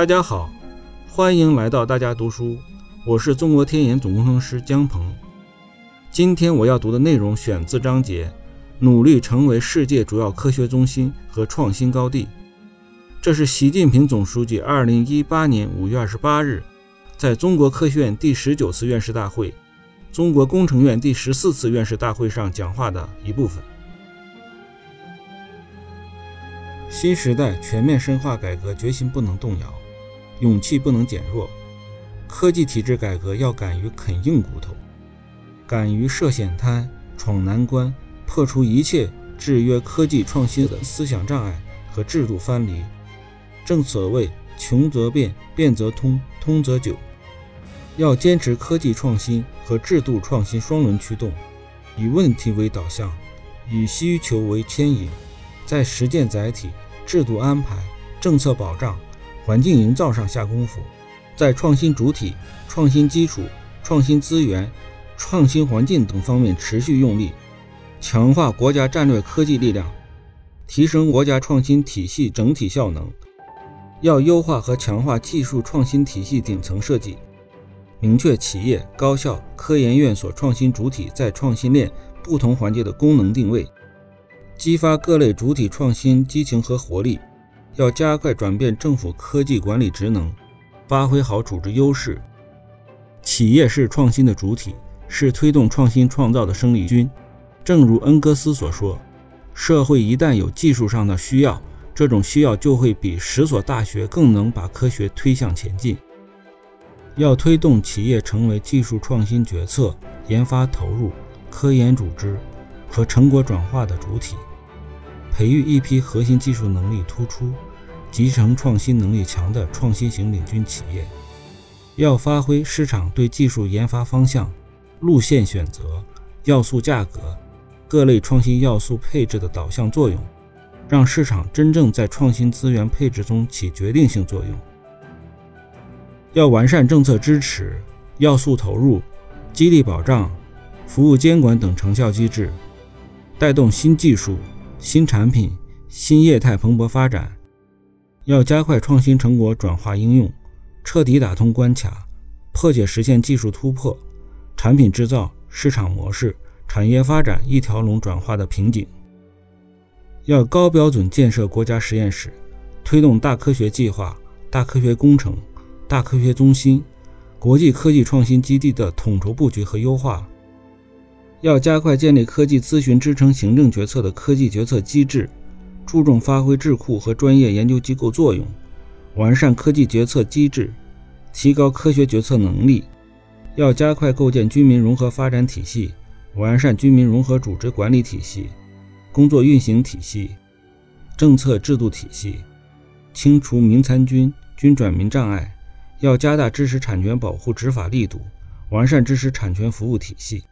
大家好，欢迎来到大家读书，我是中国天眼总工程师姜鹏。今天我要读的内容选自章节“努力成为世界主要科学中心和创新高地”。这是习近平总书记2018年5月28日在中国科学院第十九次院士大会、中国工程院第十四次院士大会上讲话的一部分。新时代全面深化改革决心不能动摇，勇气不能减弱。科技体制改革要敢于啃硬骨头，敢于涉险滩、闯难关，破除一切制约科技创新的思想障碍和制度藩篱。正所谓“穷则变，变则通，通则久”。要坚持科技创新和制度创新双轮驱动，以问题为导向，以需求为牵引。在实践载体、制度安排、政策保障、环境营造上下功夫，在创新主体、创新基础、创新资源、创新环境等方面持续用力，强化国家战略科技力量，提升国家创新体系整体效能。要优化和强化技术创新体系顶层设计，明确企业、高校、科研院所创新主体在创新链不同环节的功能定位。激发各类主体创新激情和活力，要加快转变政府科技管理职能，发挥好组织优势。企业是创新的主体，是推动创新创造的生力军。正如恩格斯所说：“社会一旦有技术上的需要，这种需要就会比十所大学更能把科学推向前进。”要推动企业成为技术创新决策、研发投入、科研组织和成果转化的主体。培育一批核心技术能力突出、集成创新能力强的创新型领军企业，要发挥市场对技术研发方向、路线选择、要素价格、各类创新要素配置的导向作用，让市场真正在创新资源配置中起决定性作用。要完善政策支持、要素投入、激励保障、服务监管等成效机制，带动新技术。新产品、新业态蓬勃发展，要加快创新成果转化应用，彻底打通关卡，破解实现技术突破、产品制造、市场模式、产业发展一条龙转化的瓶颈。要高标准建设国家实验室，推动大科学计划、大科学工程、大科学中心、国际科技创新基地的统筹布局和优化。要加快建立科技咨询支撑行政决策的科技决策机制，注重发挥智库和专业研究机构作用，完善科技决策机制，提高科学决策能力。要加快构建军民融合发展体系，完善军民融合组织管理体系、工作运行体系、政策制度体系，清除民参军、军转民障碍。要加大知识产权保护执法力度，完善知识产权服务体系。